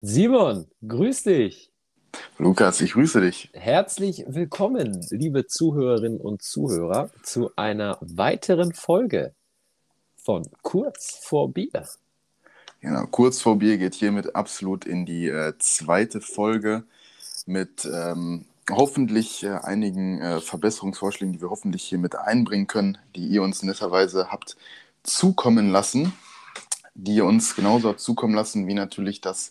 Simon, grüß dich. Lukas, ich grüße dich. Herzlich willkommen, liebe Zuhörerinnen und Zuhörer, zu einer weiteren Folge von Kurz vor Bier. Genau, kurz vor Bier geht hiermit absolut in die äh, zweite Folge mit ähm, hoffentlich äh, einigen äh, Verbesserungsvorschlägen, die wir hoffentlich hier mit einbringen können, die ihr uns netterweise habt zukommen lassen, die ihr uns genauso habt zukommen lassen, wie natürlich das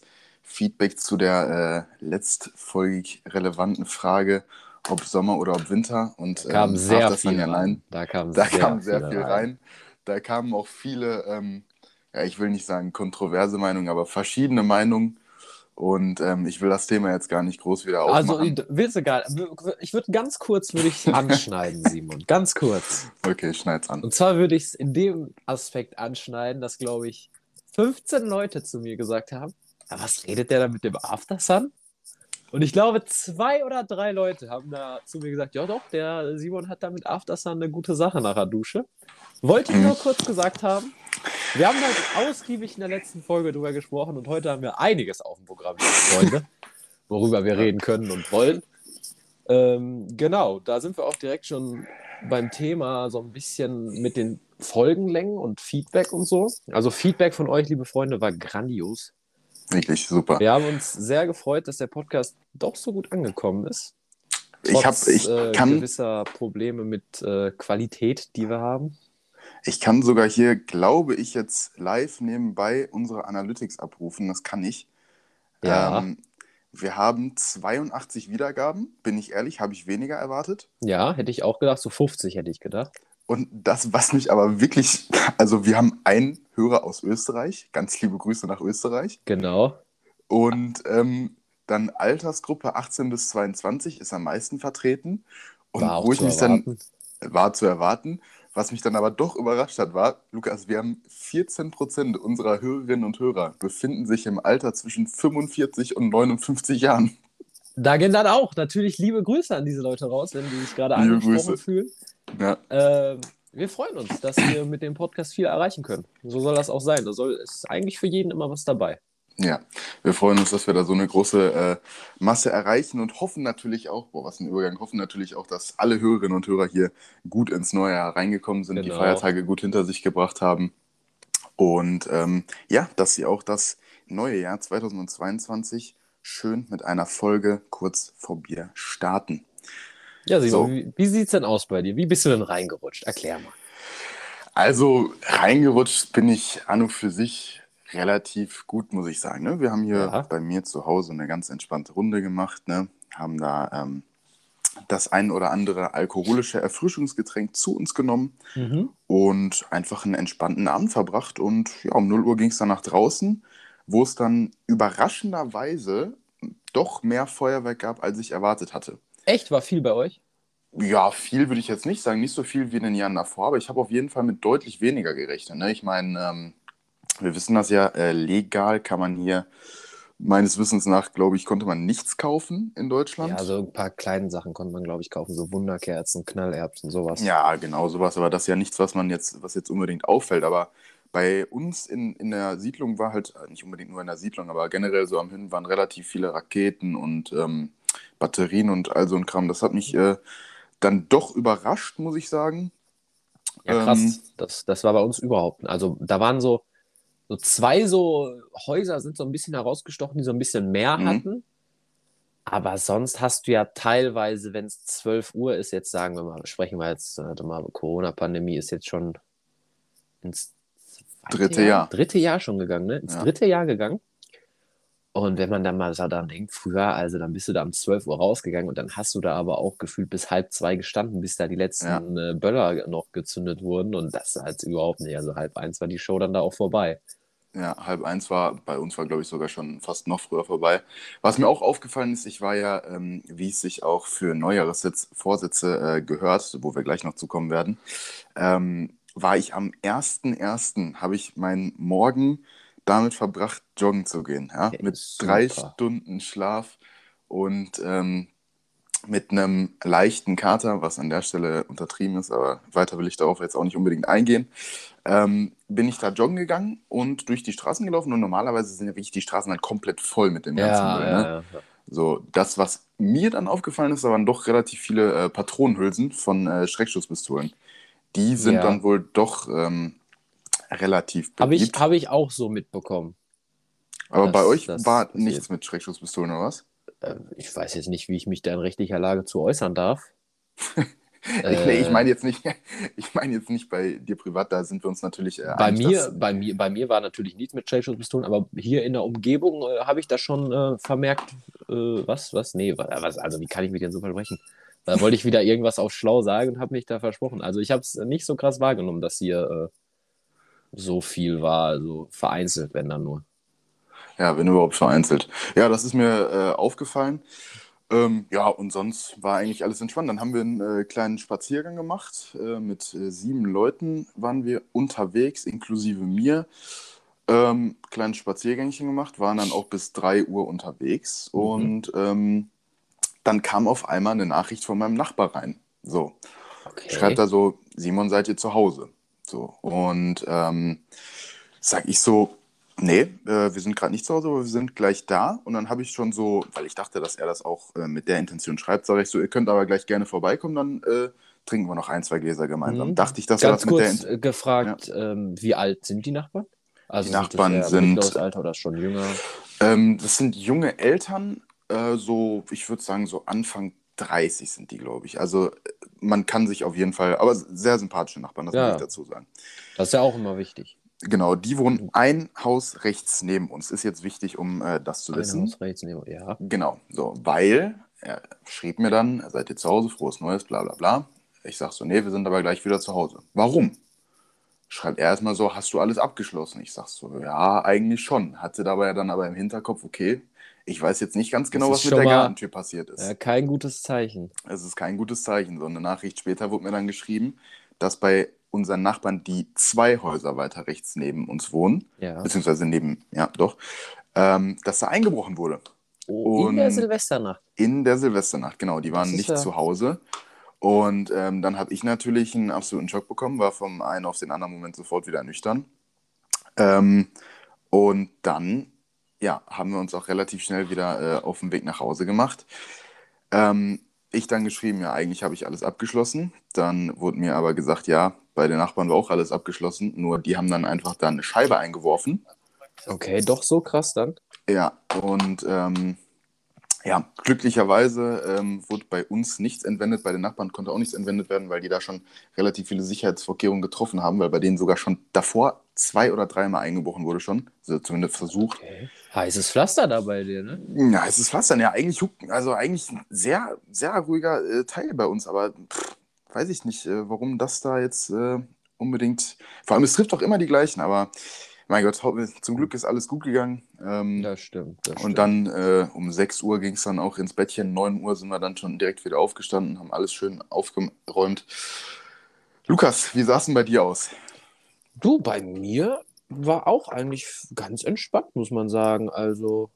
Feedback zu der äh, letztfolgig relevanten Frage, ob Sommer oder ob Winter. Und Da kam ähm, sehr viel ja rein. Da kam Da sehr kam sehr viel rein. rein. Da kamen auch viele, ähm, ja, ich will nicht sagen kontroverse Meinungen, aber verschiedene Meinungen. Und ähm, ich will das Thema jetzt gar nicht groß wieder Also, aufmachen. willst du gar Ich würde ganz kurz würde ich anschneiden, Simon. Ganz kurz. okay, schneid's an. Und zwar würde ich es in dem Aspekt anschneiden, dass, glaube ich, 15 Leute zu mir gesagt haben, ja, was redet der da mit dem Aftersun? Und ich glaube, zwei oder drei Leute haben da zu mir gesagt, ja doch, der Simon hat da mit Aftersun eine gute Sache nach der Dusche. Wollte ich nur kurz gesagt haben. Wir haben halt ausgiebig in der letzten Folge drüber gesprochen und heute haben wir einiges auf dem Programm, Freunde, worüber wir reden können und wollen. Ähm, genau, da sind wir auch direkt schon beim Thema so ein bisschen mit den Folgenlängen und Feedback und so. Also Feedback von euch, liebe Freunde, war grandios. Wirklich super. Wir haben uns sehr gefreut, dass der Podcast doch so gut angekommen ist. ich hab, Trotz, ich, äh, kann, gewisser Probleme mit äh, Qualität, die wir haben. ich kann sogar hier, glaube ich, jetzt live nebenbei unsere Analytics abrufen. Das kann ich. Ja. Ähm, wir haben 82 Wiedergaben. Bin ich ehrlich, habe ich weniger erwartet. Ja, hätte ich auch gedacht, so 50 hätte ich gedacht. Und das, was mich aber wirklich, also wir haben einen Hörer aus Österreich, ganz liebe Grüße nach Österreich. Genau. Und ähm, dann Altersgruppe 18 bis 22 ist am meisten vertreten. Und War auch wo ich mich erwarten. dann, war zu erwarten, was mich dann aber doch überrascht hat, war, Lukas, wir haben 14 Prozent unserer Hörerinnen und Hörer befinden sich im Alter zwischen 45 und 59 Jahren. Da gehen dann auch natürlich liebe Grüße an diese Leute raus, wenn die sich gerade Liebe angesprochen Grüße. fühlen. Ja, Ähm, wir freuen uns, dass wir mit dem Podcast viel erreichen können. So soll das auch sein. Da soll, ist eigentlich für jeden immer was dabei. ja. Wir freuen uns, dass wir da so eine große äh, Masse erreichen und hoffen natürlich auch, boah, was ein Übergang, hoffen natürlich auch, dass alle Hörerinnen und Hörer hier gut ins neue Jahr reingekommen sind, die Genau. Feiertage gut hinter sich gebracht haben. Und ähm, ja, dass sie auch das neue Jahr 2022 schön mit einer Folge kurz vor Bier starten. Ja, Simon, So. wie, wie sieht's denn aus bei dir? Wie bist du denn reingerutscht? Erklär mal. Also reingerutscht bin ich an und für sich relativ gut, muss ich sagen. Ne? Wir haben hier Ja. bei mir zu Hause eine ganz entspannte Runde gemacht, ne? haben da ähm, das ein oder andere alkoholische Erfrischungsgetränk zu uns genommen Mhm. und einfach einen entspannten Abend verbracht. Und ja, um 0 Uhr ging es dann nach draußen, wo es dann überraschenderweise doch mehr Feuerwerk gab, als ich erwartet hatte. Echt? War viel bei euch? Ja, viel würde ich jetzt nicht sagen, nicht so viel wie in den Jahren davor, aber ich habe auf jeden Fall mit deutlich weniger gerechnet. Ne? Ich meine, ähm, wir wissen das ja, äh, legal kann man hier, meines Wissens nach, glaube ich, konnte man nichts kaufen in Deutschland. Ja, so ein paar kleine Sachen konnte man, glaube ich, kaufen. So Wunderkerzen, Knallerbsen, sowas. Ja, genau, sowas, aber das ist ja nichts, was man jetzt, was jetzt unbedingt auffällt. Aber bei uns in, in der Siedlung war halt, äh, nicht unbedingt nur in der Siedlung, aber generell so am Hin waren relativ viele Raketen und ähm, Batterien und all so ein Kram. Das hat mich äh, dann doch überrascht, muss ich sagen. Ja, krass. Ähm, das, das war bei uns überhaupt. nicht. Also da waren so, so zwei so Häuser sind so ein bisschen herausgestochen, die so ein bisschen mehr Mhm. hatten. Aber sonst hast du ja teilweise, wenn es 12 Uhr ist, jetzt sagen wir mal, sprechen wir jetzt, warte mal, Corona-Pandemie ist jetzt schon ins Dritte Jahr. Dritte Jahr schon gegangen, ne? Ins Ja. dritte Jahr gegangen. Und wenn man dann mal daran denkt, früher, also dann bist du da um 12 Uhr rausgegangen und dann hast du da aber auch gefühlt bis halb zwei gestanden, bis da die letzten äh, Böller noch gezündet wurden. Und das halt überhaupt nicht. Also halb eins war die Show dann da auch vorbei. Ja, halb eins war, bei uns war, glaube ich, sogar schon fast noch früher vorbei. Was mir auch aufgefallen ist, ich war ja, ähm, wie es sich auch für Neujahresvorsätze äh, gehört, wo wir gleich noch zukommen werden, ähm, war ich am 1.1. habe ich meinen Morgen damit verbracht, joggen zu gehen. Ja? Okay, Mit super. drei Stunden Schlaf und ähm, mit einem leichten Kater, was an der Stelle untertrieben ist, aber weiter will ich darauf jetzt auch nicht unbedingt eingehen, ähm, bin ich da joggen gegangen und durch die Straßen gelaufen und normalerweise sind ja wirklich die Straßen halt komplett voll mit dem ganzen Ja, Müll. ja, Ne? ja. So, das, was mir dann aufgefallen ist, da waren doch relativ viele äh, Patronenhülsen von äh, Schreckschusspistolen. Die sind dann wohl doch ähm, relativ Habe ich, beliebt. hab ich auch so mitbekommen. Aber das- bei euch das war nichts mit Schreckschusspistolen oder was? Ähm, ich weiß jetzt nicht, wie ich mich da in rechtlicher Lage zu äußern darf. ich nee, ich Äh, meine jetzt nicht, ich meine jetzt nicht bei dir privat, da sind wir uns natürlich äh, bei mir, bei mir, bei mir war natürlich nichts mit Schreckschusspistolen, aber hier in der Umgebung äh, habe ich da schon äh, vermerkt, äh, was, was, nee, wa- was, also wie kann ich mich denn so versprechen? Da wollte ich wieder irgendwas auf schlau sagen und habe mich da versprochen. Also ich habe es nicht so krass wahrgenommen, dass hier äh, so viel war, also vereinzelt, wenn dann nur. Ja, wenn überhaupt vereinzelt. Ja, das ist mir äh, aufgefallen. Ähm, ja, und sonst war eigentlich alles entspannt. Dann haben wir einen äh, kleinen Spaziergang gemacht. Äh, mit äh, sieben Leuten waren wir unterwegs, inklusive mir. Ähm, kleines Spaziergängchen gemacht, waren dann auch bis 3 Uhr unterwegs. Mhm. Und ähm, dann kam auf einmal eine Nachricht von meinem Nachbar rein. So, Okay. schreibt er so, Simon, seid ihr zu Hause? So, und ähm, sag ich so, nee, äh, wir sind gerade nicht zu Hause, aber wir sind gleich da. Und dann habe ich schon so, weil ich dachte, dass er das auch äh, mit der Intention schreibt, sage ich so, ihr könnt aber gleich gerne vorbeikommen, dann äh, trinken wir noch ein, zwei Gläser gemeinsam. Mhm. Dachte ich, dass er Ganz das mit der kurz Intention... äh, gefragt, ähm, wie alt sind die Nachbarn? Also Die Nachbarn sind- Alter oder schon jünger? Ähm, das sind junge Eltern, äh, so, ich würde sagen, so Anfang 30 sind die, glaube ich. Also man kann sich auf jeden Fall, aber sehr sympathische Nachbarn, das Ja. muss ich dazu sagen. Das ist ja auch immer wichtig. Genau, die wohnen ein Haus rechts neben uns. Ist jetzt wichtig, um äh, das zu Ein wissen. Haus rechts neben- Ja. Genau, so, weil er schrieb mir dann, seid ihr zu Hause, frohes Neues, bla bla bla. Ich sag so, nee, wir sind aber gleich wieder zu Hause. Warum? Schreibt er erstmal so, hast du alles abgeschlossen? Ich sag so, ja, eigentlich schon. Hatte dabei dann aber im Hinterkopf, okay, ich weiß jetzt nicht ganz genau, was mit der mal- Gartentür passiert ist. Äh, kein gutes Zeichen. Es ist kein gutes Zeichen. So eine Nachricht später wurde mir dann geschrieben, dass bei unseren Nachbarn, die zwei Häuser weiter rechts neben uns wohnen, Ja. beziehungsweise neben, ja, doch, ähm, dass da eingebrochen wurde. Oh, in der Silvesternacht. In der Silvesternacht, genau. Die waren nicht ja- zu Hause. Und ähm, dann habe ich natürlich einen absoluten Schock bekommen, war vom einen auf den anderen Moment sofort wieder nüchtern. Ähm, und dann, ja, haben wir uns auch relativ schnell wieder äh, auf den Weg nach Hause gemacht. Ähm, ich dann geschrieben, ja, eigentlich habe ich alles abgeschlossen. Dann wurde mir aber gesagt, ja, bei den Nachbarn war auch alles abgeschlossen, nur die haben dann einfach da eine Scheibe eingeworfen. Okay, doch so krass dann. Ja, und ähm, ja, glücklicherweise ähm, wurde bei uns nichts entwendet, bei den Nachbarn konnte auch nichts entwendet werden, weil die da schon relativ viele Sicherheitsvorkehrungen getroffen haben, weil bei denen sogar schon davor zwei oder dreimal eingebrochen wurde schon, also zumindest versucht. Okay. Heißes Pflaster da bei dir, ne? Ja, es ist fast dann ja eigentlich, huck- also eigentlich ein sehr, sehr ruhiger äh, Teil bei uns, aber pff, weiß ich nicht, äh, warum das da jetzt äh, unbedingt, vor allem es trifft doch immer die gleichen, aber mein Gott, zum Glück ist alles gut gegangen. Ähm, Das stimmt. Das Und stimmt. dann äh, um 6 Uhr ging es dann auch ins Bettchen. 9 Uhr sind wir dann schon direkt wieder aufgestanden, haben alles schön aufgeräumt. Lukas, wie sah es denn bei dir aus? Du, bei mir war auch eigentlich ganz entspannt, muss man sagen. Also,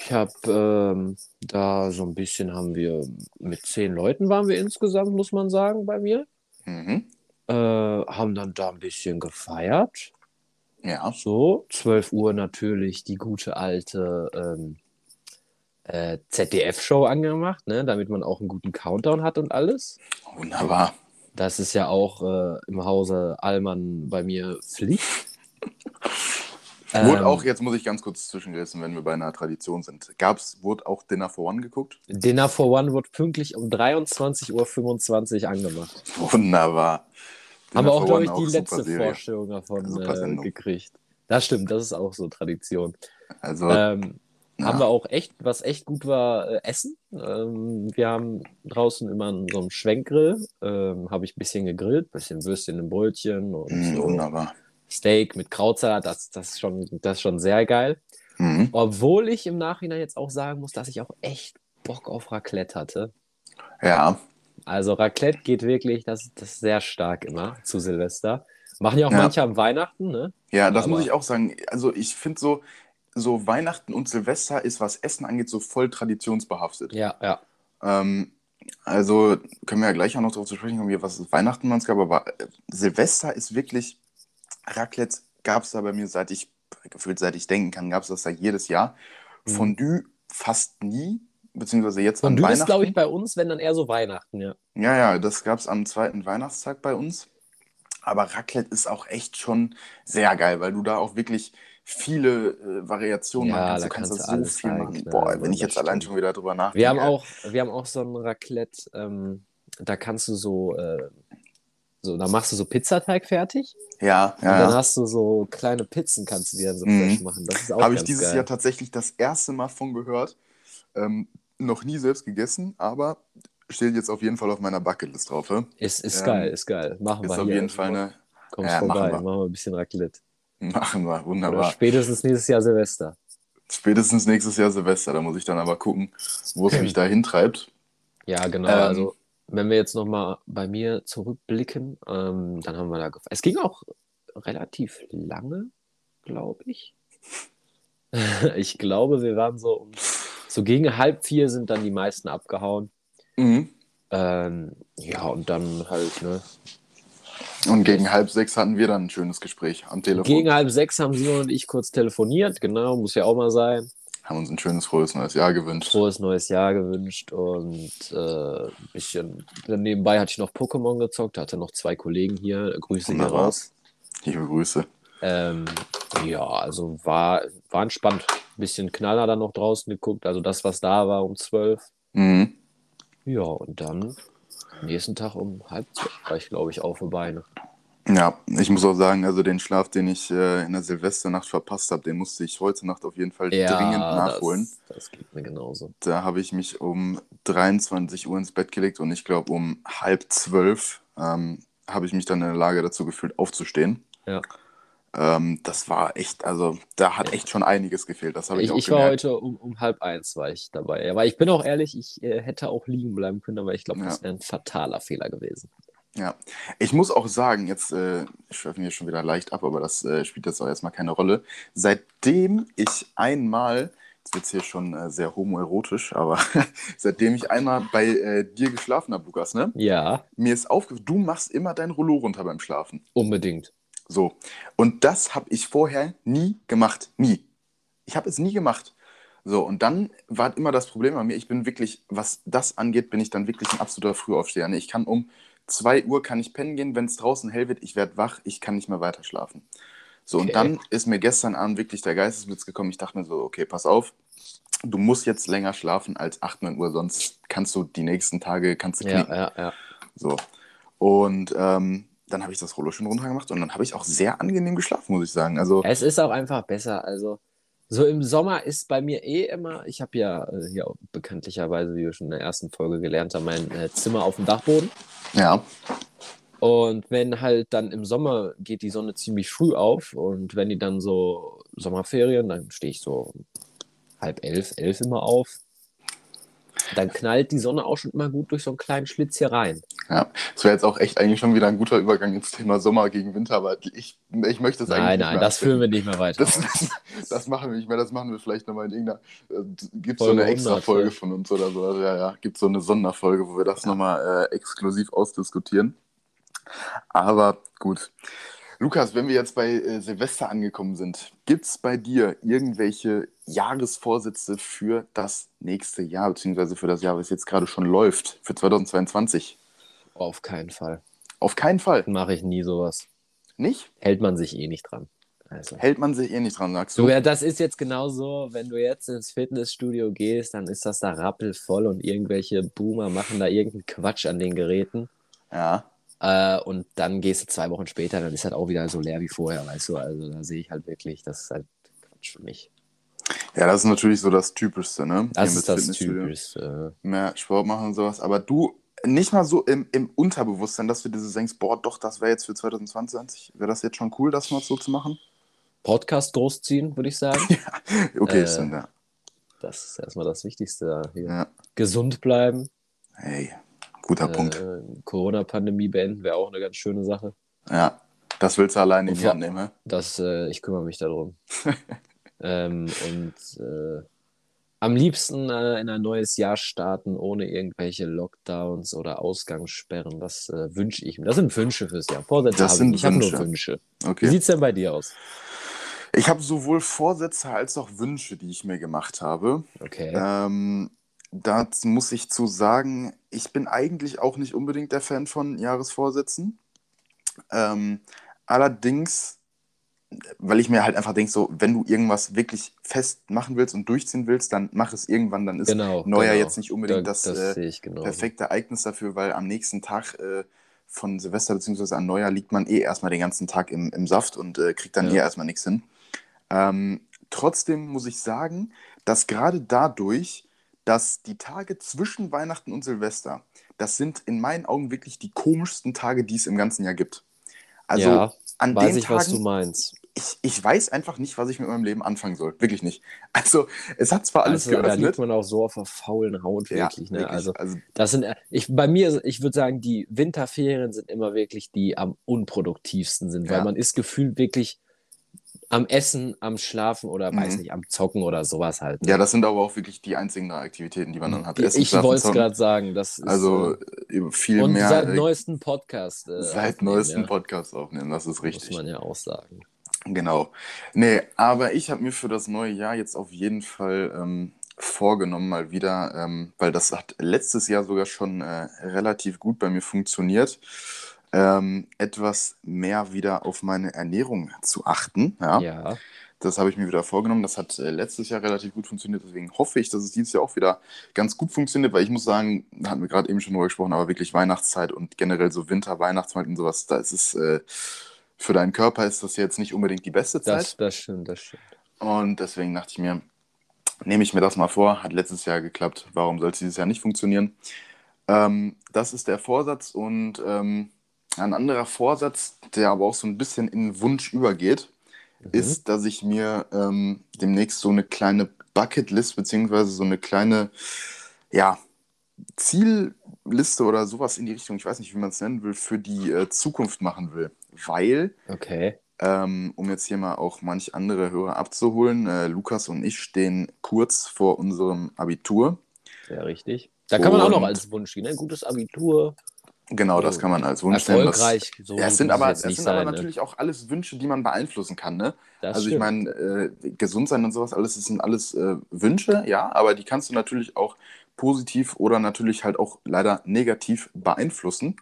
ich habe ähm, da so ein bisschen haben wir mit zehn Leuten waren wir insgesamt, muss man sagen, bei mir. Mhm. Äh, haben dann da ein bisschen gefeiert. Ja. So, 12 Uhr natürlich die gute alte ähm, äh, ZDF-Show angemacht, ne, damit man auch einen guten Countdown hat und alles. Wunderbar. Das ist ja auch äh, im Hause Allmann bei mir Pflicht. Wurde Ähm, auch, jetzt muss ich ganz kurz zwischengerissen, wenn wir bei einer Tradition sind. Gab's, wurde auch Dinner for One geguckt? Dinner for One wird pünktlich um 23.25 Uhr angemacht. Wunderbar. Haben Dinner wir auch, glaube ich, die letzte Serie. Vorstellung davon äh, gekriegt. Das stimmt, das ist auch so Tradition. Also, Ähm, ja. Haben wir auch echt, was echt gut war, äh, Essen. Ähm, wir haben draußen immer so einem Schwenkgrill, ähm, habe ich ein bisschen gegrillt, bisschen Würstchen im Brötchen und so wunderbar. Steak mit Krautsalat, das, das, ist schon, das ist schon sehr geil. Mhm. Obwohl ich im Nachhinein jetzt auch sagen muss, dass ich auch echt Bock auf Raclette hatte. Ja, Also Raclette geht wirklich, das, das ist sehr stark immer zu Silvester. Machen ja auch Ja. manche am Weihnachten, ne? ja, das Aber- muss ich auch sagen. Also, ich finde so, so Weihnachten und Silvester ist, was Essen angeht, so voll traditionsbehaftet. Ja, ja. Ähm, also können wir ja gleich auch noch darauf zu sprechen kommen, was Weihnachten bei uns gab, aber äh, Silvester ist wirklich, Raclette gab es da bei mir seit ich, gefühlt seit ich denken kann, gab es das da jedes Jahr. Mhm. Fondue fast nie, beziehungsweise jetzt Und an du bist, Weihnachten. glaube ich, bei uns, wenn dann eher so Weihnachten, ja. Ja, ja, das gab es am zweiten Weihnachtstag bei uns. Aber Raclette ist auch echt schon sehr geil, weil du da auch wirklich viele äh, Variationen Ja, machen kannst. da Du kannst kannst da du so viel machen. reinknallen, Boah, wenn ich jetzt allein stimmt. schon wieder drüber nachdenke. Wir haben auch, wir haben auch so ein Raclette, ähm, da kannst du so, äh, so, da machst du so Pizzateig fertig Ja, und dann ja, ja. hast du so kleine Pizzen, kannst du dir dann so Mhm. fresh machen. Das ist auch Habe ich dieses geil. Jahr tatsächlich das erste Mal von gehört. Ähm, noch nie selbst gegessen, aber steht jetzt auf jeden Fall auf meiner Bucketlist drauf. Ist, ist Ähm, geil, ist geil. Machen Ist wir auf hier. jeden Fall eine. Kommst Ja, vorbei, machen machen wir. wir. ein bisschen Raclette. Machen wir, Oder wunderbar. spätestens nächstes Jahr Silvester. Spätestens nächstes Jahr Silvester, da muss ich dann aber gucken, wo es mich da hintreibt. Ja, genau. Ähm, also, wenn wir jetzt nochmal bei mir zurückblicken, ähm, dann haben wir da. Es ging auch relativ lange, glaube ich. ich glaube, wir waren so um. So gegen halb vier sind dann die meisten abgehauen. Mhm. Ähm, ja, und dann halt, ne? Und gegen halb sechs hatten wir dann ein schönes Gespräch am Telefon. Gegen halb sechs haben Simon und ich kurz telefoniert, genau, muss ja auch mal sein. Haben uns ein schönes, frohes neues Jahr gewünscht. Frohes neues Jahr gewünscht und äh, ein bisschen. Dann nebenbei hatte ich noch Pokémon gezockt, hatte noch zwei Kollegen hier. Grüße hier raus. Liebe Grüße. Ähm, ja, also war, war entspannt. Bisschen Knaller dann noch draußen geguckt, also das, was da war um zwölf. Mhm. Ja, und dann nächsten Tag um halb zwölf war ich, glaube ich, auf die Beine. Ja, ich muss auch sagen, also den Schlaf, den ich äh, in der Silvesternacht verpasst habe, den musste ich heute Nacht auf jeden Fall dringend nachholen. Das, das geht mir genauso. Da habe ich mich um 23 Uhr ins Bett gelegt und ich glaube um halb zwölf ähm, habe ich mich dann in der Lage dazu gefühlt, aufzustehen. Ja. Ähm, das war echt, also da hat echt schon einiges gefehlt. Das habe ich, Ich, auch ich war gemerkt. heute um, um halb eins war ich dabei. Aber ich bin auch ehrlich, ich äh, hätte auch liegen bleiben können, aber ich glaube, Ja. das wäre ein fataler Fehler gewesen. Ja, ich muss auch sagen, jetzt äh, schweifen wir schon wieder leicht ab, aber das äh, spielt jetzt auch erstmal keine Rolle. Seitdem ich einmal, jetzt wird es hier schon äh, sehr homoerotisch, aber seitdem ich einmal bei äh, dir geschlafen habe, Lukas, ne? Ja, Mir ist aufgefallen, du machst immer dein Rollo runter beim Schlafen. unbedingt. So. Und das habe ich vorher nie gemacht. Nie. Ich habe es nie gemacht. So, und dann war immer das Problem bei mir, ich bin wirklich, was das angeht, bin ich dann wirklich ein absoluter Frühaufsteher. Ne? Ich kann um 2 Uhr kann ich pennen gehen, wenn es draußen hell wird, ich werde wach, ich kann nicht mehr weiter schlafen. So, Okay. und dann ist mir gestern Abend wirklich der Geistesblitz gekommen. Ich dachte mir so, okay, pass auf, du musst jetzt länger schlafen als 8, 9 Uhr, sonst kannst du die nächsten Tage, kannst du Ja, knicken. ja, ja. So. Und ähm, dann habe ich das Rollo schon runtergemacht und dann habe ich auch sehr angenehm geschlafen, muss ich sagen. Also, Es ist auch einfach besser. Also, so im Sommer ist bei mir eh immer, ich habe ja äh, hier auch bekanntlicherweise, wie wir schon in der ersten Folge gelernt haben, mein äh, Zimmer auf dem Dachboden. ja, Und wenn halt dann im Sommer geht die Sonne ziemlich früh auf und wenn die dann so Sommerferien, dann stehe ich so halb elf, elf immer auf. Dann knallt die Sonne auch schon immer gut durch so einen kleinen Schlitz hier rein. ja. Das wäre jetzt auch echt eigentlich schon wieder ein guter Übergang ins Thema Sommer gegen Winter, aber ich, ich möchte es eigentlich Nein, nicht nein, mehr das führen wir nicht mehr weiter. Das, das machen wir nicht mehr, das machen wir vielleicht nochmal in irgendeiner. Gibt so Folge eine extra 100, Folge ja. von uns oder so. Ja, ja. Gibt so eine Sonderfolge, wo wir das nochmal äh, exklusiv ausdiskutieren. Aber gut. Lukas, wenn wir jetzt bei äh, Silvester angekommen sind, gibt es bei dir irgendwelche Jahresvorsätze für das nächste Jahr, beziehungsweise für das Jahr, was jetzt gerade schon läuft, für 2022? Auf keinen Fall. Auf keinen Fall. Mache ich nie sowas. Nicht? Hält man sich eh nicht dran. Also. Hält man sich eh nicht dran, sagst Du, du? ja, das ist jetzt genauso, wenn du jetzt ins Fitnessstudio gehst, dann ist das da rappelvoll und irgendwelche Boomer machen da irgendeinen Quatsch an den Geräten. Ja. Äh, und dann gehst du zwei Wochen später, dann ist halt auch wieder so leer wie vorher, weißt du? Also da sehe ich halt wirklich, das ist halt Quatsch für mich. Ja, das ist natürlich so das Typischste, ne? Das Hier ist das. Typischste. Mehr Sport machen und sowas. Aber du, nicht mal so im, im Unterbewusstsein, dass du dir so denkst, boah, doch, das wäre jetzt für 2022. Wäre das jetzt schon cool, das mal so zu machen? Podcast großziehen, würde ich sagen. Okay, Äh, stimmt, ja. Das ist erstmal das Wichtigste hier. ja. Gesund bleiben. Hey, guter Punkt. Äh, Corona-Pandemie beenden wäre auch eine ganz schöne Sache. Ja, das willst du alleine in Und die vor- Hand nehmen, hä? Das, äh, ich kümmere mich darum. ähm, und äh, Am liebsten äh, in ein neues Jahr starten, ohne irgendwelche Lockdowns oder Ausgangssperren. Das äh, wünsche ich mir. Das sind Wünsche fürs Jahr. Vorsätze Das sind ich nicht. Ich habe nur Wünsche. Wünsche. Wie Okay. sieht es denn bei dir aus? Ich habe sowohl Vorsätze als auch Wünsche, die ich mir gemacht habe. Okay. Ähm, dazu muss ich zu sagen, ich bin eigentlich auch nicht unbedingt der Fan von Jahresvorsätzen. Ähm, allerdings, weil ich mir halt einfach denke, so, wenn du irgendwas wirklich fest machen willst und durchziehen willst, dann mach es irgendwann, dann ist genau. Neujahr genau. jetzt nicht unbedingt Da- das, das äh, genau. perfekte Ereignis dafür, weil am nächsten Tag äh, von Silvester bzw. an Neujahr liegt man eh erstmal den ganzen Tag im, im Saft und äh, kriegt dann Ja. eh erstmal nichts hin. Ähm, trotzdem muss ich sagen, dass gerade dadurch, dass die Tage zwischen Weihnachten und Silvester, das sind in meinen Augen wirklich die komischsten Tage, die es im ganzen Jahr gibt. Also ja, an weiß den ich, was du Tagen, meinst. ich, ich weiß einfach nicht, was ich mit meinem Leben anfangen soll. Wirklich nicht. Also es hat zwar alles Also, da liegt geöffnet. man auch so auf der faulen Haut, Ja, wirklich. ne? wirklich. Also, also das sind, ich, bei mir, ich würde sagen, die Winterferien sind immer wirklich die am unproduktivsten sind, weil Ja. man ist gefühlt wirklich am Essen, am Schlafen oder weiß Mhm. nicht, am Zocken oder sowas halt. ne? Ja, das sind aber auch wirklich die einzigen Aktivitäten, die man dann hat. ich Essen, ich wollte es gerade sagen. Das ist, Also äh, äh, viel und mehr seit äh, neuesten Podcast. Äh, seit neuesten ja. Podcast aufnehmen, das ist Muss richtig. man ja auch sagen. Genau. Nee, aber ich habe mir für das neue Jahr jetzt auf jeden Fall ähm, vorgenommen, mal wieder, ähm, weil das hat letztes Jahr sogar schon äh, relativ gut bei mir funktioniert, ähm, etwas mehr wieder auf meine Ernährung zu achten. Ja. Ja. Das habe ich mir wieder vorgenommen. Das hat äh, letztes Jahr relativ gut funktioniert. Deswegen hoffe ich, dass es dieses Jahr auch wieder ganz gut funktioniert, weil ich muss sagen, da hatten wir gerade eben schon drüber gesprochen, aber wirklich Weihnachtszeit und generell so Winter, Weihnachtsmarkt und sowas, da ist es äh, für deinen Körper ist das jetzt nicht unbedingt die beste Zeit. Das, das stimmt, das stimmt. Und deswegen dachte ich mir, nehme ich mir das mal vor. Hat letztes Jahr geklappt. Warum soll es dieses Jahr nicht funktionieren? Ähm, das ist der Vorsatz. Und ähm, ein anderer Vorsatz, der aber auch so ein bisschen in Wunsch übergeht, Mhm. ist, dass ich mir ähm, demnächst so eine kleine Bucketlist beziehungsweise so eine kleine, ja, Zielliste oder sowas in die Richtung, ich weiß nicht, wie man es nennen will, für die äh, Zukunft machen will. Weil Okay. ähm, um jetzt hier mal auch manch andere Hörer abzuholen. Äh, Lukas und ich stehen kurz vor unserem Abitur. Ja, richtig. Da kann man auch noch Und- als Wunsch gehen. Ein gutes Abitur, Genau, das kann man als Wunsch nennen. Das, erfolgreich. So ja, es sind aber, es sind aber sein, ne? natürlich auch alles Wünsche, die man beeinflussen kann. Ne? Das also ich stimmt. meine, äh, gesund sein und sowas, alles das sind alles äh, Wünsche, ja, aber die kannst du natürlich auch positiv oder natürlich halt auch leider negativ beeinflussen.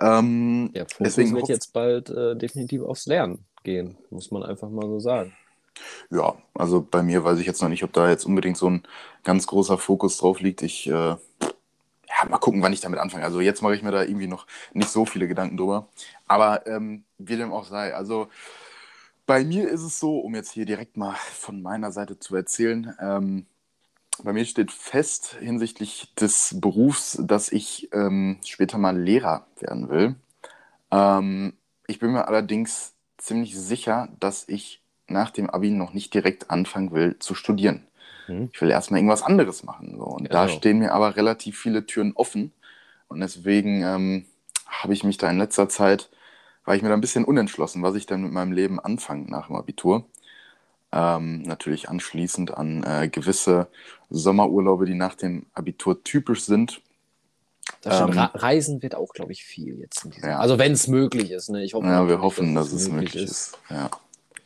Ähm, Der Fokus deswegen wird jetzt bald äh, definitiv aufs Lernen gehen, muss man einfach mal so sagen. Ja, also bei mir weiß ich jetzt noch nicht, ob da jetzt unbedingt so ein ganz großer Fokus drauf liegt. Ich, äh, ja, mal gucken, wann ich damit anfange. Also jetzt mache ich mir da irgendwie noch nicht so viele Gedanken drüber. Aber ähm, wie dem auch sei, also bei mir ist es so, um jetzt hier direkt mal von meiner Seite zu erzählen, ähm, bei mir steht fest hinsichtlich des Berufs, dass ich ähm, später mal Lehrer werden will. Ähm, ich bin mir allerdings ziemlich sicher, dass ich nach dem Abi noch nicht direkt anfangen will zu studieren. Mhm. Ich will erstmal irgendwas anderes machen. So. Und da Genau. stehen mir aber relativ viele Türen offen. Und deswegen ähm, habe ich mich da in letzter Zeit, war ich mir da ein bisschen unentschlossen, was ich dann mit meinem Leben anfange nach dem Abitur. Ähm, natürlich anschließend an äh, gewisse Sommerurlaube, die nach dem Abitur typisch sind. Ähm, Reisen wird auch, glaube ich, viel jetzt Ja. Also wenn es möglich ist. Ne? Ich hoffe Ja, wir hoffen, dass es möglich ist. Ja.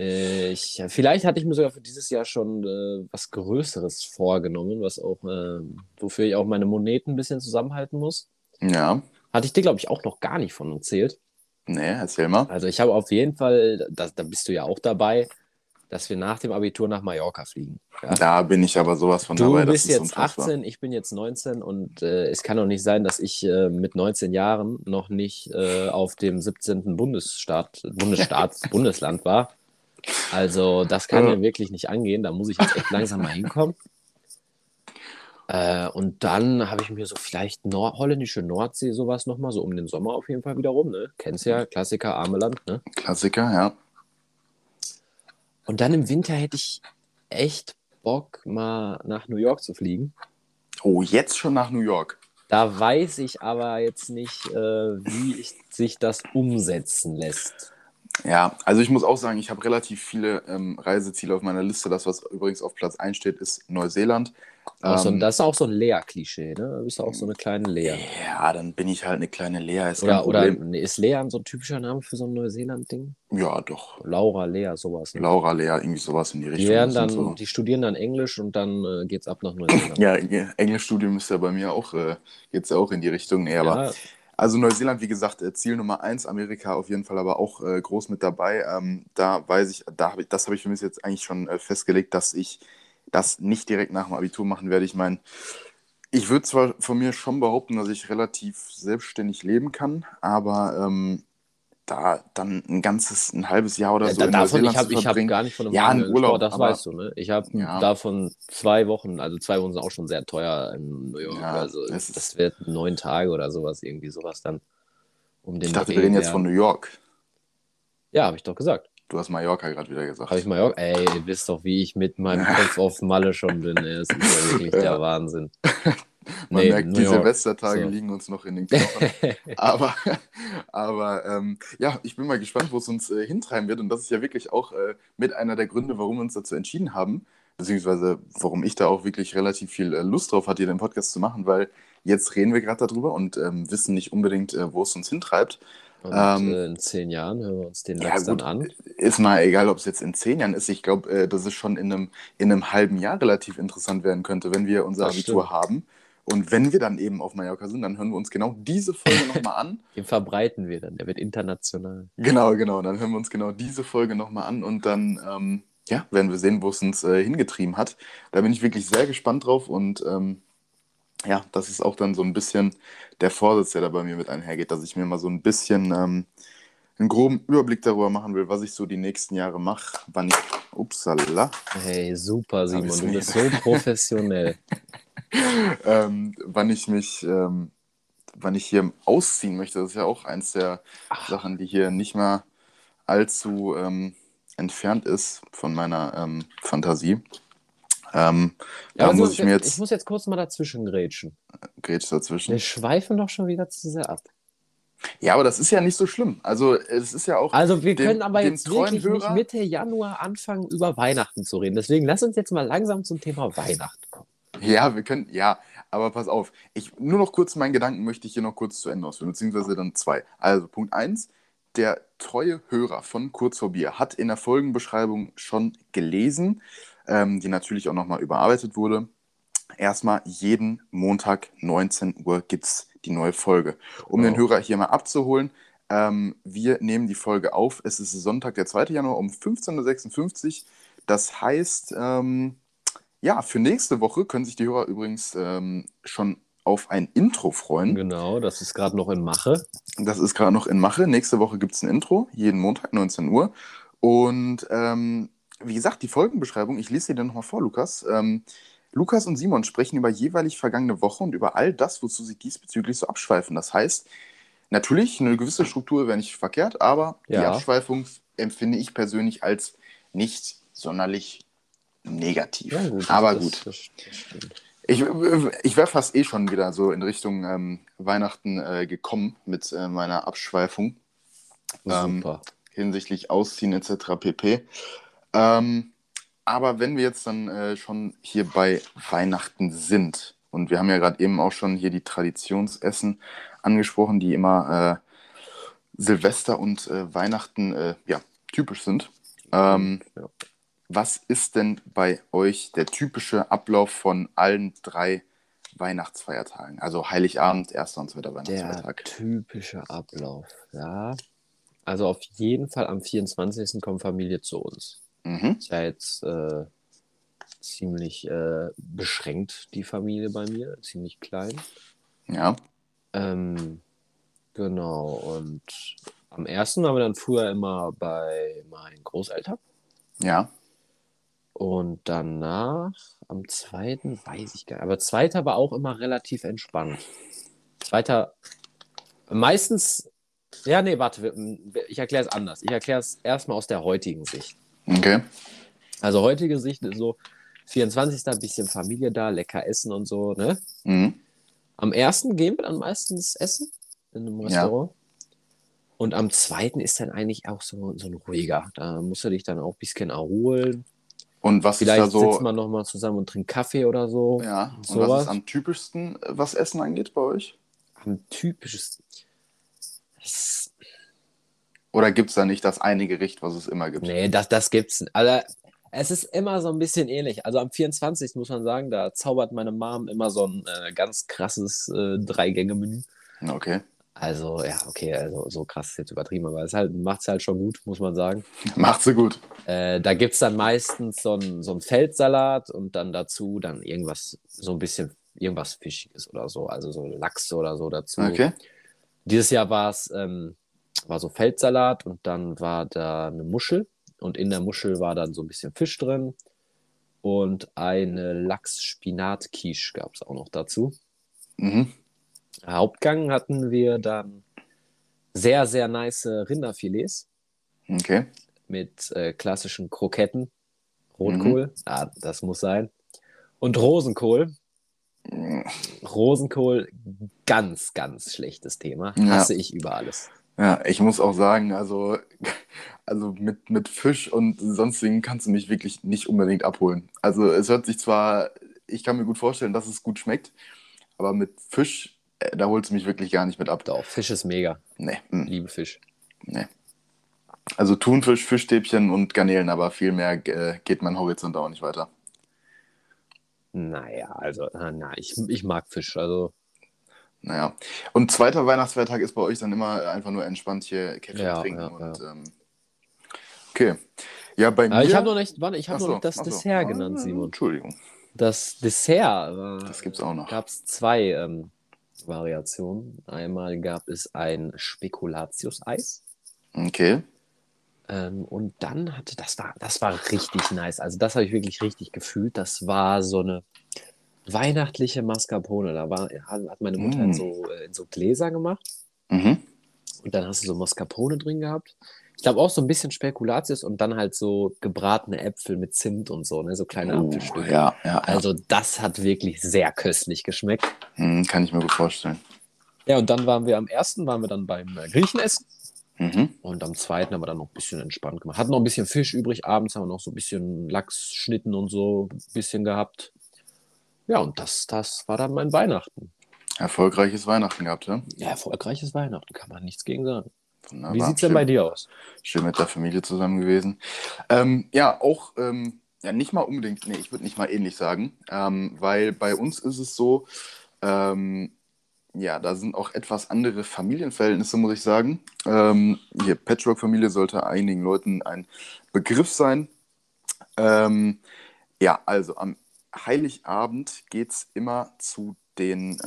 Äh, Ich, vielleicht hatte ich mir sogar für dieses Jahr schon äh, was Größeres vorgenommen, was auch, äh, wofür ich auch meine Moneten ein bisschen zusammenhalten muss. ja, Hatte ich dir, glaube ich, auch noch gar nicht von erzählt. nee, erzähl mal. Also ich habe auf jeden Fall, da, da bist du ja auch dabei, dass wir nach dem Abitur nach Mallorca fliegen. Ja? Da bin ich aber sowas von Du dabei. das bist ist jetzt unfassbar. 18, ich bin jetzt 19 und äh, es kann doch nicht sein, dass ich äh, mit 19 Jahren noch nicht äh, auf dem 17. Bundesstaat, Bundesstaat, Bundesland war. Also das kann Ja. ja wirklich nicht angehen, da muss ich jetzt echt langsam mal hinkommen. Äh, und dann habe ich mir so vielleicht Nord holländische Nordsee, sowas nochmal, so um den Sommer auf jeden Fall wieder rum, ne? Kennst ja, Klassiker, Armeland, ne? Klassiker, ja. Und dann im Winter hätte ich echt Bock, mal nach New York zu fliegen. Oh, jetzt schon nach New York. Da weiß ich aber jetzt nicht, äh, wie ich, sich das umsetzen lässt. Ja, also ich muss auch sagen, ich habe relativ viele ähm, Reiseziele auf meiner Liste. Das, was übrigens auf Platz 1 steht, ist Neuseeland. Auch so, Ähm, das ist auch so ein Lea-Klischee, ne? Du bist auch so eine kleine Lea. ja, dann bin ich halt eine kleine Lea, ist Oder, oder ist Lea so ein typischer Name für so ein Neuseeland-Ding? Ja, doch. Laura, Lea, sowas. Ne? Laura, Lea, irgendwie sowas in die Die Richtung. werden Das dann, so. die studieren dann Englisch und dann äh, geht's ab nach Neuseeland. Ja, Englischstudium ist ja bei mir auch, äh, geht ja auch in die Richtung. Nee, aber Ja, Also Neuseeland, wie gesagt, äh, Ziel Nummer eins, Amerika auf jeden Fall aber auch äh, groß mit dabei. Ähm, da weiß ich, da hab ich, das habe ich für mich jetzt eigentlich schon äh, festgelegt, dass ich das nicht direkt nach dem Abitur machen werde. Ich meine, ich würde zwar von mir schon behaupten, dass ich relativ selbstständig leben kann, aber ähm, da dann ein ganzes, ein halbes Jahr oder so da, in davon, ich habe hab gar nicht von einem Ja, halben ein Urlaub, das aber- weißt du, ne? Ich habe Ja. davon zwei Wochen, also zwei Wochen sind auch schon sehr teuer in New York. Ja, also ist- das wird neun Tage oder sowas, irgendwie sowas dann. Um den Ich dachte, wir reden jetzt von New York. Ja, habe ich doch gesagt. Du hast Mallorca gerade wieder gesagt. Habe ich mal, ey, ihr wisst doch, wie ich mit meinem Kopf auf Malle schon bin. Ey. Das ist ja wirklich Ja. der Wahnsinn. Man Nee, merkt, die. Silvestertage So. liegen uns noch in den Knochen. aber aber ähm, ja, ich bin mal gespannt, wo es uns äh, hintreiben wird. Und das ist ja wirklich auch äh, mit einer der Gründe, warum wir uns dazu entschieden haben, beziehungsweise warum ich da auch wirklich relativ viel äh, Lust drauf hatte, hier den Podcast zu machen, weil jetzt reden wir gerade darüber und ähm, wissen nicht unbedingt, äh, wo es uns hintreibt. Und Ähm, äh, in zehn Jahren hören wir uns den Ja, Lachs dann gut. an. Ist mal egal, ob es jetzt in zehn Jahren ist. Ich glaube, äh, dass es schon in einem, in einem halben Jahr relativ interessant werden könnte, wenn wir unser Das Abitur stimmt. haben. Und wenn wir dann eben auf Mallorca sind, dann hören wir uns genau diese Folge nochmal an. Den verbreiten wir dann. Der wird international. Genau, genau. Dann hören wir uns genau diese Folge nochmal an und dann ähm, ja, werden wir sehen, wo es uns äh, hingetrieben hat. Da bin ich wirklich sehr gespannt drauf und ähm, ja, das ist auch dann so ein bisschen der Vorsitz, der da bei mir mit einhergeht, dass ich mir mal so ein bisschen ähm, einen groben Überblick darüber machen will, was ich so die nächsten Jahre mache, wann ich. Upsala. Hey, super, Simon. Du bist so professionell. ähm, wann ich mich, ähm, wann ich hier ausziehen möchte. Das ist ja auch eins der Sachen, die hier nicht mehr allzu ähm, entfernt ist von meiner ähm, Fantasie. Ähm, da aber muss so, ich mir ich jetzt muss jetzt kurz mal dazwischen grätschen. Grätsch dazwischen. Wir schweifen doch schon wieder zu sehr ab. Ja, aber das ist ja nicht so schlimm. Also es ist ja auch. Also wir Dem- können aber jetzt wirklich nicht Hörer- Mitte Januar anfangen, über Weihnachten zu reden. Deswegen lass uns jetzt mal langsam zum Thema Weihnachten. Ja, wir können, ja, aber pass auf. Ich, nur noch kurz meinen Gedanken möchte ich hier noch kurz zu Ende ausführen, beziehungsweise dann zwei. Also Punkt eins, der treue Hörer von Kurz vor Bier hat in der Folgenbeschreibung schon gelesen, ähm, die natürlich auch nochmal überarbeitet wurde. Erstmal jeden Montag 19 Uhr gibt es die neue Folge. Um den Genau. Hörer hier mal abzuholen, ähm, wir nehmen die Folge auf. Es ist Sonntag, der 2. Januar um 15.56 Uhr. Das heißt, ähm, ja, für nächste Woche können sich die Hörer übrigens ähm, schon auf ein Intro freuen. Genau, das ist gerade noch in Mache. Das ist gerade noch in Mache. Nächste Woche gibt es ein Intro, jeden Montag, 19 Uhr. Und ähm, wie gesagt, die Folgenbeschreibung, ich lese dir dann nochmal vor, Lukas. Ähm, Lukas und Simon sprechen über jeweilig vergangene Woche und über all das, wozu sie diesbezüglich so abschweifen. Das heißt, natürlich, eine gewisse Struktur wäre nicht verkehrt, aber die Ja. Abschweifung empfinde ich persönlich als nicht sonderlich negativ. Ja, gut, aber das, gut. Das, das. Ich, ich wäre fast eh schon wieder so in Richtung ähm, Weihnachten äh, gekommen mit äh, meiner Abschweifung Ähm, Super. hinsichtlich Ausziehen etc. pp. Ähm, aber wenn wir jetzt dann äh, schon hier bei Weihnachten sind, und wir haben ja gerade eben auch schon hier die Traditionsessen angesprochen, die immer äh, Silvester und äh, Weihnachten äh, ja, typisch sind. Ähm, Ja. Was ist denn bei euch der typische Ablauf von allen drei Weihnachtsfeiertagen? Also Heiligabend, erster und zweiter Der Weihnachtsfeiertag. typische Ablauf, ja. Also auf jeden Fall am 24. kommt Familie zu uns. Mhm. Ist ja jetzt äh, ziemlich äh, beschränkt, die Familie bei mir, ziemlich klein. Ja. Ähm, genau, und am ersten waren wir dann früher immer bei meinen Großeltern. Ja. Und danach, am zweiten, weiß ich gar nicht. Aber zweiter war auch immer relativ entspannt. Zweiter, meistens, ja, nee, warte, ich erkläre es anders. Ich erkläre es erstmal aus der heutigen Sicht. Okay. Also heutige Sicht ist so, 24. ein bisschen Familie da, lecker essen und so, ne? Mhm. Am ersten gehen wir dann meistens essen in einem Ja. Restaurant. Und am zweiten ist dann eigentlich auch so, so ein ruhiger. Da musst du dich dann auch ein bisschen erholen. Und was Vielleicht ist da so? sitzt man nochmal zusammen und trinkt Kaffee oder so. Ja, und was sowas. ist am typischsten, was Essen angeht bei euch? Am typisches. Das, Oder gibt es da nicht das eine Gericht, was es immer gibt? nee, das, das gibt's. Also, es ist immer so ein bisschen ähnlich. Also am 24. muss man sagen, da zaubert meine Mom immer so ein äh, ganz krasses äh, Drei-Gänge-Menü. Okay. Also, ja, okay, also so krass ist jetzt übertrieben, aber es halt, macht es halt schon gut, muss man sagen. Macht sie gut. Äh, da gibt es dann meistens so einen so Feldsalat und dann dazu dann irgendwas, so ein bisschen irgendwas Fischiges oder so, also so Lachs oder so dazu. Okay. Dieses Jahr war es ähm, war so Feldsalat und dann war da eine Muschel und in der Muschel war dann so ein bisschen Fisch drin und eine Lachs-Spinat-Quiche gab es auch noch dazu. Mhm. Hauptgang hatten wir dann sehr, sehr nice Rinderfilets Okay. mit äh, klassischen Kroketten. Rotkohl, ah, das muss sein. Und Rosenkohl. Rosenkohl, ganz, ganz schlechtes Thema. Ja. Hasse ich über alles. Ja, ich muss auch sagen, also, also mit, mit Fisch und sonstigen kannst du mich wirklich nicht unbedingt abholen. Also es hört sich zwar, ich kann mir gut vorstellen, dass es gut schmeckt, aber mit Fisch, äh, da holst du mich wirklich gar nicht mit ab. Doch, Fisch ist mega. Nee, mm, Liebe Fisch. nee. Also Thunfisch, Fischstäbchen und Garnelen, aber viel mehr äh, geht mein Horizont auch nicht weiter. Naja, also, na, na, ich, ich mag Fisch. Also, Naja. Und zweiter Weihnachtsfeiertag ist bei euch dann immer einfach nur entspannt hier Kaffee Ja, trinken ja, und ähm, okay. Ja, bei mir. aber ich habe noch nicht, warte, ich habe so, noch das so. Dessert Ah, genannt, Simon. Entschuldigung. Das Dessert äh, Das gibt's auch noch. gab es zwei ähm, Variationen. Einmal gab es ein Spekulatius-Eis. Okay. Ähm, und dann hatte, das war, das war richtig nice. Also das habe ich wirklich richtig gefühlt. Das war so eine weihnachtliche Mascarpone. Da war, hat meine Mutter in, Mm. so, äh, in so Gläser gemacht. Mhm. Und dann hast du so Mascarpone drin gehabt. Ich glaube auch so ein bisschen Spekulatius und dann halt so gebratene Äpfel mit Zimt und so, ne? So kleine Oh, Apfelstücke. ja, ja, ja. Also das hat wirklich sehr köstlich geschmeckt. Hm, kann ich mir gut vorstellen. Ja, und dann waren wir am ersten, waren wir dann beim äh, Griechenessen. Mhm. Und am zweiten haben wir dann noch ein bisschen entspannt gemacht. Hatten noch ein bisschen Fisch übrig. Abends haben wir noch so ein bisschen Lachsschnitten und so ein bisschen gehabt. Ja, und das, das war dann mein Weihnachten. Erfolgreiches Weihnachten gehabt, ja? Ja, erfolgreiches Weihnachten, kann man nichts gegen sagen. Wunderbar. Wie sieht es denn bei dir aus? Schön mit der Familie zusammen gewesen. Ähm, ja, auch, ähm, ja, nicht mal unbedingt, nee, ich würde nicht mal ähnlich sagen, ähm, weil bei uns ist es so, ähm, ja, da sind auch etwas andere Familienverhältnisse, muss ich sagen. Ähm, hier, Patchwork-Familie sollte einigen Leuten ein Begriff sein. Ähm, ja, also am Heiligabend geht es immer zu den,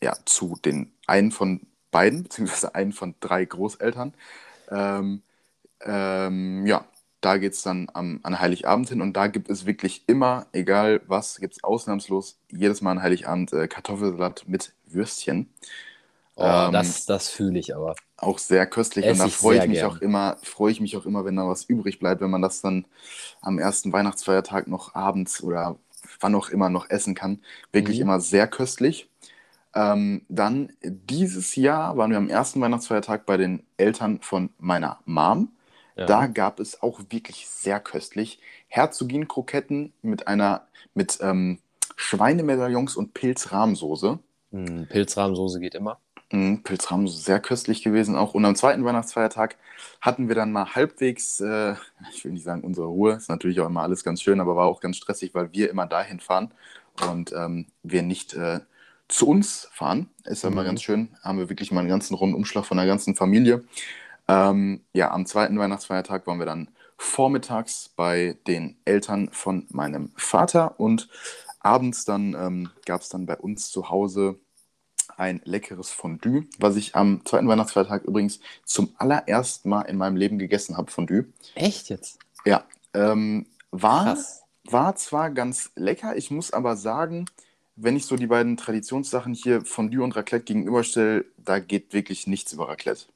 ja, zu den einen von beiden, beziehungsweise einen von drei Großeltern. Ähm, ähm, ja, da geht es dann am, an Heiligabend hin und da gibt es wirklich immer, egal was, gibt es ausnahmslos jedes Mal an Heiligabend äh, Kartoffelsalat mit Würstchen. Oh, Ähm, das das fühle ich aber. Auch sehr köstlich Esse und da freue ich mich gern. auch immer, freue ich mich auch immer, wenn da was übrig bleibt, wenn man das dann am ersten Weihnachtsfeiertag noch abends oder wann auch immer noch essen kann. Wirklich Mhm. immer sehr köstlich. Ähm, dann dieses Jahr waren wir am ersten Weihnachtsfeiertag bei den Eltern von meiner Mom. Ja. Da gab es auch wirklich sehr köstlich Herzogin-Kroketten mit einer mit ähm, Schweinemedaillons und Pilzrahmsoße. Hm, Pilzrahmsoße geht immer. Mhm, Pilzrahmsoße sehr köstlich gewesen auch. Und am zweiten Weihnachtsfeiertag hatten wir dann mal halbwegs, äh, ich will nicht sagen unsere Ruhe, ist natürlich auch immer alles ganz schön, aber war auch ganz stressig, weil wir immer dahin fahren und ähm, wir nicht äh, zu uns fahren. Ist ja immer Mhm. ganz schön. Haben wir wirklich mal einen ganzen Rundumschlag von der ganzen Familie. Ähm, ja, am zweiten Weihnachtsfeiertag waren wir dann vormittags bei den Eltern von meinem Vater und abends dann ähm, gab es dann bei uns zu Hause ein leckeres Fondue, was ich am zweiten Weihnachtsfeiertag übrigens zum allerersten Mal in meinem Leben gegessen habe, Fondue. Echt jetzt? Ja, ähm, war, Krass. war zwar ganz lecker, ich muss aber sagen, wenn ich so die beiden Traditionssachen hier Fondue und Raclette gegenüberstelle, da geht wirklich nichts über Raclette.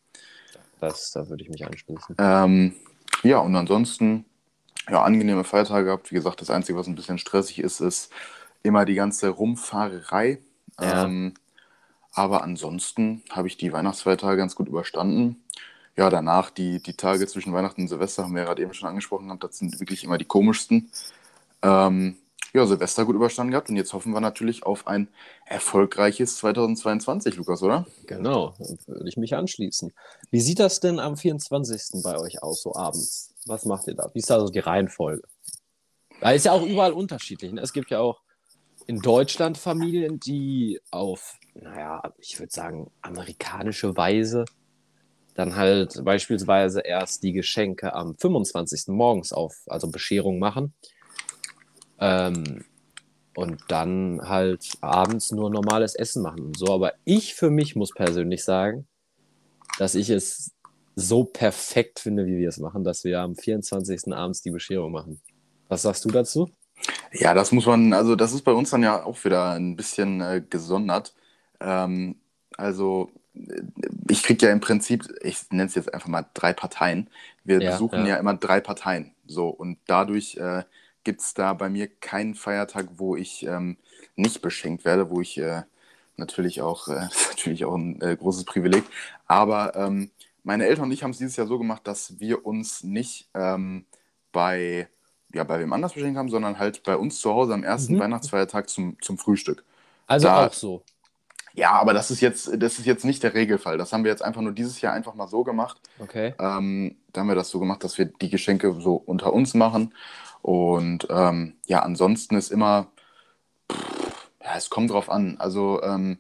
Das, da würde ich mich anschließen. Ähm, ja, und ansonsten, ja, angenehme Feiertage gehabt. Wie gesagt, das Einzige, was ein bisschen stressig ist, ist immer die ganze Rumfahrerei. Ja. Ähm, Aber ansonsten habe ich die Weihnachtsfeiertage ganz gut überstanden. Ja, danach die, die Tage zwischen Weihnachten und Silvester haben wir ja gerade eben schon angesprochen das sind wirklich immer die komischsten. Ähm, ja, Silvester gut überstanden gehabt und jetzt hoffen wir natürlich auf ein erfolgreiches 2022, Lukas, oder? Genau, würde ich mich anschließen. Wie sieht das denn am 24. bei euch aus, so abends? Was macht ihr da? Wie ist da so die Reihenfolge? Da ist ja auch überall unterschiedlich. Ne? Es gibt ja auch in Deutschland Familien, die auf, naja, ich würde sagen, amerikanische Weise dann halt beispielsweise erst die Geschenke am 25. morgens auf, also Bescherung machen. Ähm, und dann halt abends nur normales Essen machen und so. Aber ich für mich muss persönlich sagen, dass ich es so perfekt finde, wie wir es machen, dass wir am 24. abends die Bescherung machen. Was sagst du dazu? Ja, das muss man, also das ist bei uns dann ja auch wieder ein bisschen äh, gesondert. Ähm, also äh, ich kriege ja im Prinzip, ich nenne es jetzt einfach mal drei Parteien. Wir ja, besuchen ja. ja. immer drei Parteien. So, und dadurch äh, gibt es da bei mir keinen Feiertag, wo ich ähm, nicht beschenkt werde, wo ich äh, natürlich auch, äh, natürlich auch ein äh, großes Privileg. Aber ähm, meine Eltern und ich haben es dieses Jahr so gemacht, dass wir uns nicht ähm, bei ja, bei wem anders beschenkt haben, sondern halt bei uns zu Hause am ersten mhm. Weihnachtsfeiertag zum, zum Frühstück. Also da, auch so. Ja, aber das ist, jetzt, das ist jetzt nicht der Regelfall. Das haben wir jetzt einfach nur dieses Jahr einfach mal so gemacht. Okay. Ähm, da haben wir das so gemacht, dass wir die Geschenke so unter uns machen. Und ähm, ja, ansonsten ist immer, pff, ja, es kommt drauf an. Also ähm,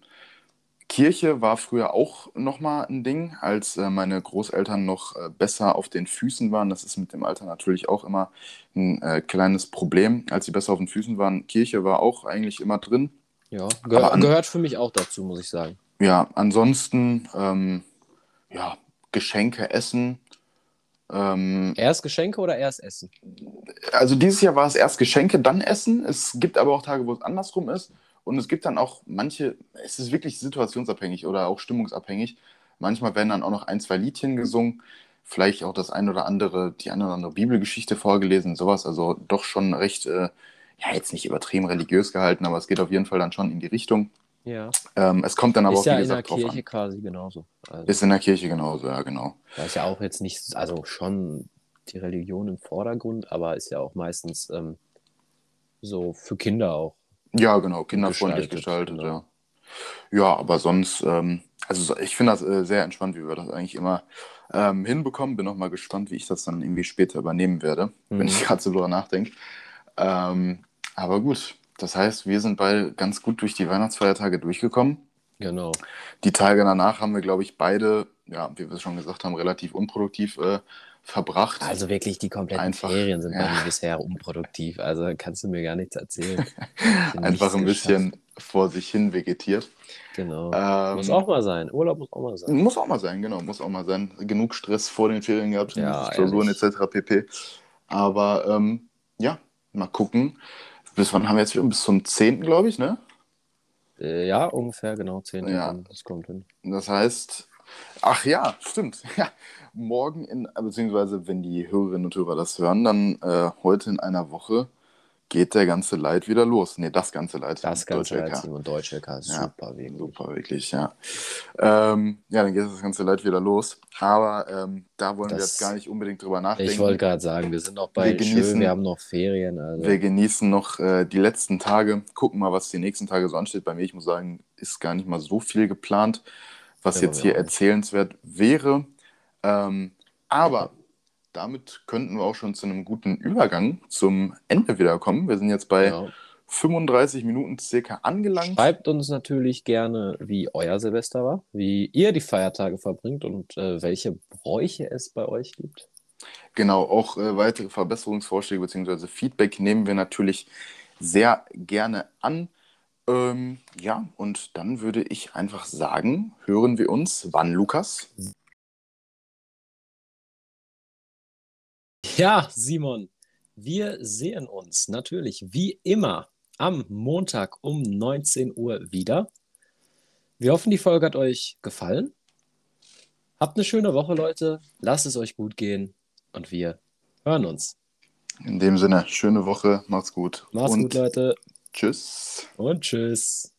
Kirche war früher auch nochmal ein Ding, als äh, meine Großeltern noch äh, besser auf den Füßen waren. Das ist mit dem Alter natürlich auch immer ein äh, kleines Problem. Als sie besser auf den Füßen waren, Kirche war auch eigentlich immer drin. Ja, ge an, gehört für mich auch dazu, muss ich sagen. Ja, ansonsten, ähm, ja, Geschenke essen. Ähm, erst Geschenke oder erst Essen? Also dieses Jahr war es erst Geschenke, dann Essen. Es gibt aber auch Tage, wo es andersrum ist. Und es gibt dann auch manche, es ist wirklich situationsabhängig oder auch stimmungsabhängig. Manchmal werden dann auch noch ein, zwei Liedchen gesungen, vielleicht auch das ein oder andere, die eine oder andere Bibelgeschichte vorgelesen, sowas. Also doch schon recht, äh, ja, jetzt nicht übertrieben religiös gehalten, aber es geht auf jeden Fall dann schon in die Richtung. Ja. Ähm, es kommt dann aber ist auch, ja wie gesagt, in der Kirche an. quasi genauso. Also, ist in der Kirche genauso, ja, genau. Da ist ja auch jetzt nicht, also schon die Religion im Vordergrund, aber ist ja auch meistens ähm, so für Kinder auch ja, genau, kinderfreundlich gestaltet, genau. ja. Ja, aber sonst, ähm, also ich finde das äh, sehr entspannt, wie wir das eigentlich immer ähm, hinbekommen. Bin auch mal gespannt, wie ich das dann irgendwie später übernehmen werde, mhm. wenn ich gerade so drüber nachdenke. Ähm, aber gut, das heißt, wir sind beide ganz gut durch die Weihnachtsfeiertage durchgekommen. Genau. Die Tage danach haben wir, glaube ich, beide, ja, wie wir schon gesagt haben, relativ unproduktiv äh, verbracht. Also wirklich, die kompletten Einfach, Ferien sind ja. bei mir bisher unproduktiv. Also kannst du mir gar nichts erzählen. Einfach ein bisschen vor sich hin vegetiert. Genau. Ähm, muss auch mal sein. Urlaub muss auch mal sein. Muss auch mal sein, genau. Muss auch mal sein. Genug Stress vor den Ferien gehabt, ja, Klausuren etc. pp. Aber ähm, ja, mal gucken. Bis wann haben wir jetzt wieder? Bis zum 10. glaube ich, ne? Äh, ja, ungefähr, genau, 10. Ja. Das kommt hin. Das heißt, ach ja, stimmt. Ja, morgen, in, beziehungsweise wenn die Hörerinnen und Hörer das hören, dann äh, heute in einer Woche geht der ganze Leid wieder los. Nee, das ganze Leid. Das ganze Leid Simon Deutschelker. Super, ja, wirklich. Super, wirklich, ja. Ähm, ja, dann geht das ganze Leid wieder los. Aber ähm, da wollen das, wir jetzt gar nicht unbedingt drüber nachdenken. Ich wollte gerade sagen, wir sind noch bei wir genießen, schön, wir haben noch Ferien. Also. Wir genießen noch äh, die letzten Tage, gucken mal, was die nächsten Tage so ansteht. Bei mir, ich muss sagen, ist gar nicht mal so viel geplant, was ja, jetzt hier erzählenswert wäre. Ähm, aber damit könnten wir auch schon zu einem guten Übergang zum Ende wieder kommen. Wir sind jetzt bei ja. 35 Minuten circa angelangt. Schreibt uns natürlich gerne, wie euer Silvester war, wie ihr die Feiertage verbringt und äh, welche Bräuche es bei euch gibt. Genau, auch äh, weitere Verbesserungsvorschläge bzw. Feedback nehmen wir natürlich sehr gerne an. Ähm, ja, und dann würde ich einfach sagen, hören wir uns wann, Lukas? Ja, Simon, wir sehen uns natürlich wie immer am Montag um 19 Uhr wieder. Wir hoffen, die Folge hat euch gefallen. Habt eine schöne Woche, Leute. Lasst es euch gut gehen und wir hören uns. In dem Sinne, schöne Woche, macht's gut. Macht's und gut, Leute. Tschüss. Und tschüss.